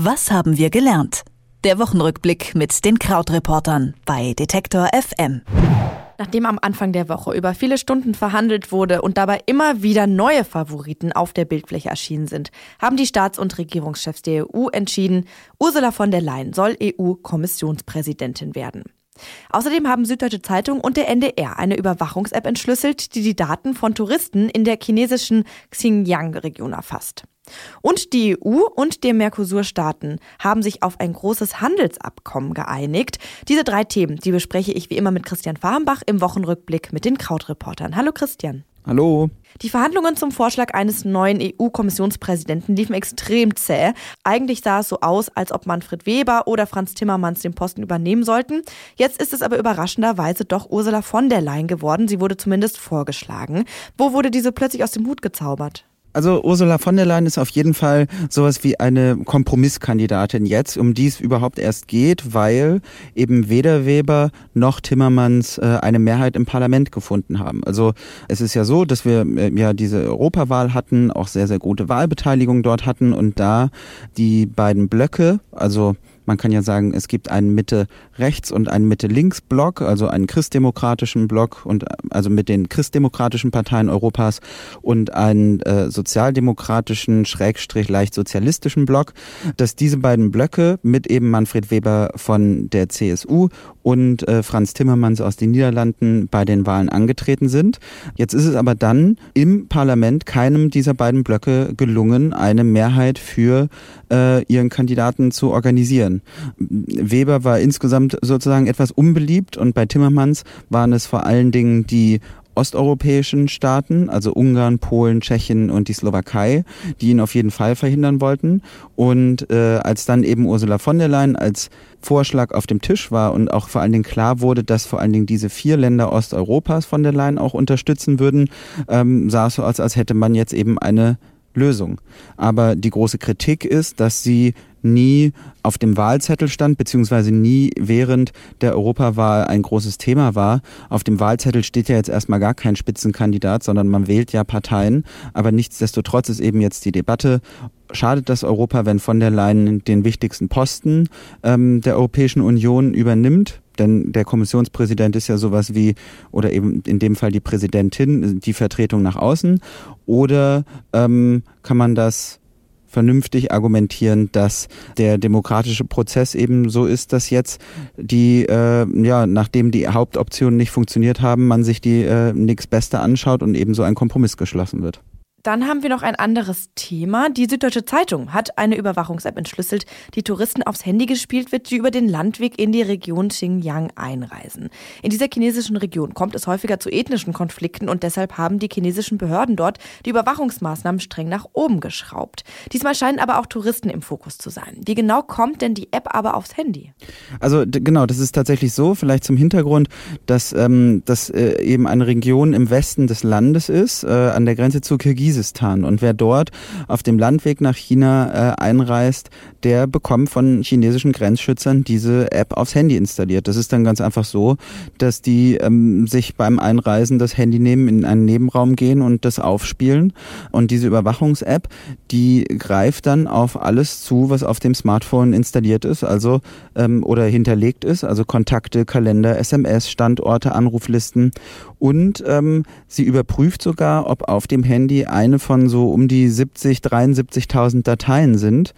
Was haben wir gelernt? Der Wochenrückblick mit den Krautreportern bei Detektor FM. Nachdem am Anfang der Woche über viele Stunden verhandelt wurde und dabei immer wieder neue Favoriten auf der Bildfläche erschienen sind, haben die Staats- und Regierungschefs der EU entschieden, Ursula von der Leyen soll EU-Kommissionspräsidentin werden. Außerdem haben Süddeutsche Zeitung und der NDR eine Überwachungs-App entschlüsselt, die die Daten von Touristen in der chinesischen Xinjiang-Region erfasst. Und die EU und die Mercosur-Staaten haben sich auf ein großes Handelsabkommen geeinigt. Diese drei Themen, die bespreche ich wie immer mit Christian Farmbach im Wochenrückblick mit den Krautreportern. Hallo Christian. Hallo. Die Verhandlungen zum Vorschlag eines neuen EU-Kommissionspräsidenten liefen extrem zäh. Eigentlich sah es so aus, als ob Manfred Weber oder Franz Timmermans den Posten übernehmen sollten. Jetzt ist es aber überraschenderweise doch Ursula von der Leyen geworden. Sie wurde zumindest vorgeschlagen. Wo wurde diese plötzlich aus dem Hut gezaubert? Also Ursula von der Leyen ist auf jeden Fall sowas wie eine Kompromisskandidatin jetzt, um die es überhaupt erst geht, weil eben weder Weber noch Timmermans äh, eine Mehrheit im Parlament gefunden haben. Also es ist ja so, dass wir äh, ja diese Europawahl hatten, auch sehr, sehr gute Wahlbeteiligung dort hatten und da die beiden Blöcke, also man kann ja sagen, es gibt einen Mitte-Rechts- und einen Mitte-Links-Block, also einen christdemokratischen Block und also mit den christdemokratischen Parteien Europas und einen äh, sozialdemokratischen, schrägstrich leicht sozialistischen Block, dass diese beiden Blöcke mit eben Manfred Weber von der CSU und äh, Franz Timmermans aus den Niederlanden bei den Wahlen angetreten sind. Jetzt ist es aber dann im Parlament keinem dieser beiden Blöcke gelungen, eine Mehrheit für äh, ihren Kandidaten zu organisieren. Weber war insgesamt sozusagen etwas unbeliebt und bei Timmermans waren es vor allen Dingen die osteuropäischen Staaten, also Ungarn, Polen, Tschechien und die Slowakei, die ihn auf jeden Fall verhindern wollten. Und äh, als dann eben Ursula von der Leyen als Vorschlag auf dem Tisch war und auch vor allen Dingen klar wurde, dass vor allen Dingen diese vier Länder Osteuropas von der Leyen auch unterstützen würden, ähm, sah es so aus, als hätte man jetzt eben eine Lösung. Aber die große Kritik ist, dass sie nie auf dem Wahlzettel stand, beziehungsweise nie während der Europawahl ein großes Thema war. Auf dem Wahlzettel steht ja jetzt erstmal gar kein Spitzenkandidat, sondern man wählt ja Parteien. Aber nichtsdestotrotz ist eben jetzt die Debatte, schadet das Europa, wenn von der Leyen den wichtigsten Posten ähm, der Europäischen Union übernimmt? Denn der Kommissionspräsident ist ja sowas wie, oder eben in dem Fall die Präsidentin, die Vertretung nach außen. Oder ähm, kann man das vernünftig argumentieren, dass der demokratische Prozess eben so ist, dass jetzt die, äh, ja, nachdem die Hauptoptionen nicht funktioniert haben, man sich die äh, nächst Beste anschaut und eben so ein Kompromiss geschlossen wird. Dann haben wir noch ein anderes Thema. Die Süddeutsche Zeitung hat eine Überwachungs-App entschlüsselt, die Touristen aufs Handy gespielt wird, die über den Landweg in die Region Xinjiang einreisen. In dieser chinesischen Region kommt es häufiger zu ethnischen Konflikten und deshalb haben die chinesischen Behörden dort die Überwachungsmaßnahmen streng nach oben geschraubt. Diesmal scheinen aber auch Touristen im Fokus zu sein. Wie genau kommt denn die App aber aufs Handy? Also genau, das ist tatsächlich so, vielleicht zum Hintergrund, dass ähm, das äh, eben eine Region im Westen des Landes ist, äh, an der Grenze zu Kirgisistan Kirgisistan. Und wer dort auf dem Landweg nach China äh, einreist, der bekommt von chinesischen Grenzschützern diese App aufs Handy installiert. Das ist dann ganz einfach so, dass die ähm, sich beim Einreisen das Handy nehmen, in einen Nebenraum gehen und das aufspielen. Und diese Überwachungs-App, die greift dann auf alles zu, was auf dem Smartphone installiert ist, also ähm, oder hinterlegt ist, also Kontakte, Kalender, SMS, Standorte, Anruflisten. Und ähm, sie überprüft sogar, ob auf dem Handy eine von so um die 70, 73.000 Dateien sind,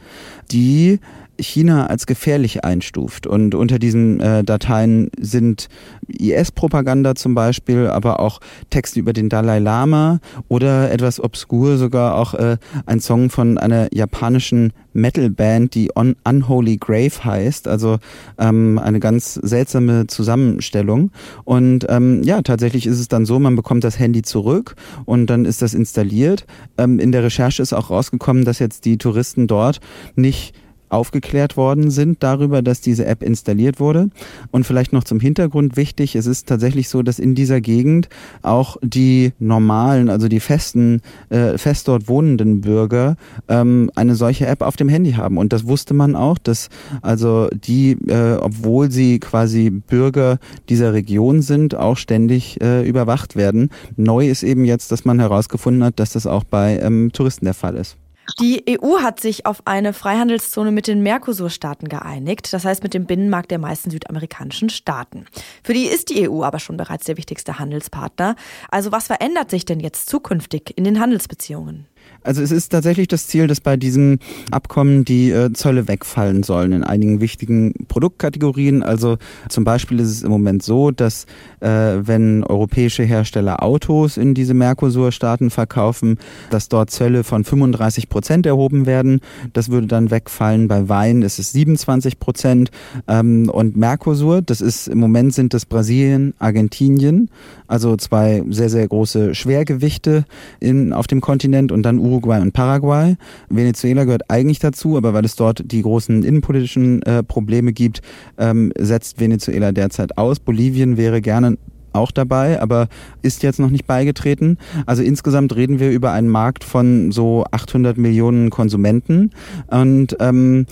die China als gefährlich einstuft. Und unter diesen äh, Dateien sind IS-Propaganda zum Beispiel, aber auch Texte über den Dalai Lama oder etwas obskur sogar auch äh, ein Song von einer japanischen Metal-Band, die Un Unholy Grave heißt. Also ähm, eine ganz seltsame Zusammenstellung. Und ähm, ja, tatsächlich ist es dann so, man bekommt das Handy zurück und dann ist das installiert. Ähm, in der Recherche ist auch rausgekommen, dass jetzt die Touristen dort nicht aufgeklärt worden sind darüber, dass diese App installiert wurde. Und vielleicht noch zum Hintergrund wichtig, es ist tatsächlich so, dass in dieser Gegend auch die normalen, also die festen, äh, fest dort wohnenden Bürger ähm, eine solche App auf dem Handy haben. Und das wusste man auch, dass also die, äh, obwohl sie quasi Bürger dieser Region sind, auch ständig äh, überwacht werden. Neu ist eben jetzt, dass man herausgefunden hat, dass das auch bei ähm, Touristen der Fall ist. Die EU hat sich auf eine Freihandelszone mit den Mercosur-Staaten geeinigt, das heißt mit dem Binnenmarkt der meisten südamerikanischen Staaten. Für die ist die EU aber schon bereits der wichtigste Handelspartner. Also was verändert sich denn jetzt zukünftig in den Handelsbeziehungen? Also es ist tatsächlich das Ziel, dass bei diesem Abkommen die äh, Zölle wegfallen sollen in einigen wichtigen Produktkategorien. Also zum Beispiel ist es im Moment so, dass äh, wenn europäische Hersteller Autos in diese Mercosur-Staaten verkaufen, dass dort Zölle von 35 Prozent erhoben werden. Das würde dann wegfallen. Bei Wein ist es 27 Prozent. Ähm, und Mercosur, das ist im Moment sind das Brasilien, Argentinien, also zwei sehr, sehr große Schwergewichte in, auf dem Kontinent und dann Uruguay und Paraguay. Venezuela gehört eigentlich dazu, aber weil es dort die großen innenpolitischen äh, Probleme gibt, ähm, setzt Venezuela derzeit aus. Bolivien wäre gerne auch dabei, aber ist jetzt noch nicht beigetreten. Also insgesamt reden wir über einen Markt von so 800 Millionen Konsumenten und ähm,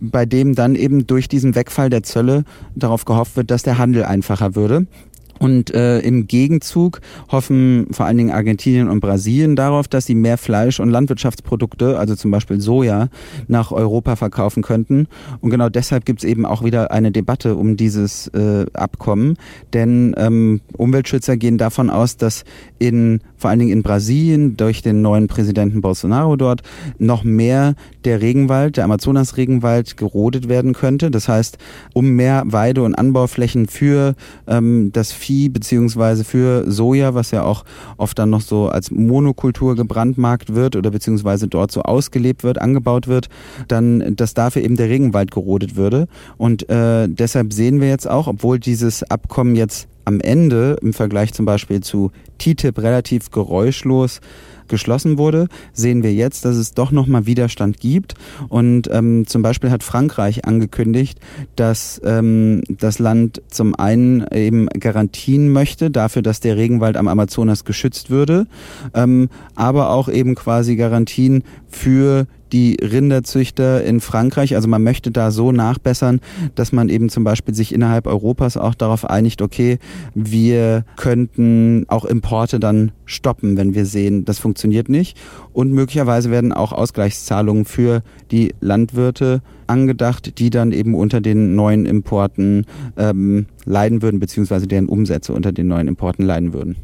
bei dem dann eben durch diesen Wegfall der Zölle darauf gehofft wird, dass der Handel einfacher würde. Und äh, im Gegenzug hoffen vor allen Dingen Argentinien und Brasilien darauf, dass sie mehr Fleisch und Landwirtschaftsprodukte, also zum Beispiel Soja, nach Europa verkaufen könnten. Und genau deshalb gibt es eben auch wieder eine Debatte um dieses äh, Abkommen. Denn ähm, Umweltschützer gehen davon aus, dass in vor allen Dingen in Brasilien durch den neuen Präsidenten Bolsonaro dort noch mehr der Regenwald, der Amazonas-Regenwald gerodet werden könnte. Das heißt, um mehr Weide- und Anbauflächen für ähm, das Vieh beziehungsweise für Soja, was ja auch oft dann noch so als Monokultur gebrandmarkt wird oder beziehungsweise dort so ausgelebt wird, angebaut wird, dann, dass dafür eben der Regenwald gerodet würde. Und äh, deshalb sehen wir jetzt auch, obwohl dieses Abkommen jetzt am Ende im Vergleich zum Beispiel zu TTIP relativ geräuschlos geschlossen wurde, sehen wir jetzt, dass es doch nochmal Widerstand gibt. Und ähm, zum Beispiel hat Frankreich angekündigt, dass ähm, das Land zum einen eben Garantien möchte dafür, dass der Regenwald am Amazonas geschützt würde, ähm, aber auch eben quasi Garantien für die Rinderzüchter in Frankreich. Also man möchte da so nachbessern, dass man eben zum Beispiel sich innerhalb Europas auch darauf einigt, okay, wir könnten auch Importe dann stoppen, wenn wir sehen, das funktioniert nicht. Und möglicherweise werden auch Ausgleichszahlungen für die Landwirte angedacht, die dann eben unter den neuen Importen ähm, leiden würden, beziehungsweise deren Umsätze unter den neuen Importen leiden würden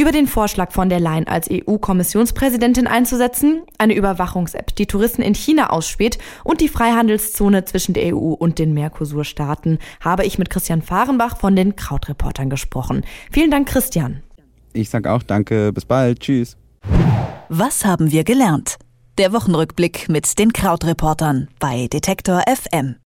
über den Vorschlag von der Leyen als EU-Kommissionspräsidentin einzusetzen, eine Überwachungs-App, die Touristen in China ausspäht und die Freihandelszone zwischen der EU und den Mercosur-Staaten, habe ich mit Christian Fahrenbach von den Krautreportern gesprochen. Vielen Dank, Christian. Ich sage auch danke, bis bald, tschüss. Was haben wir gelernt? Der Wochenrückblick mit den Krautreportern bei Detektor FM.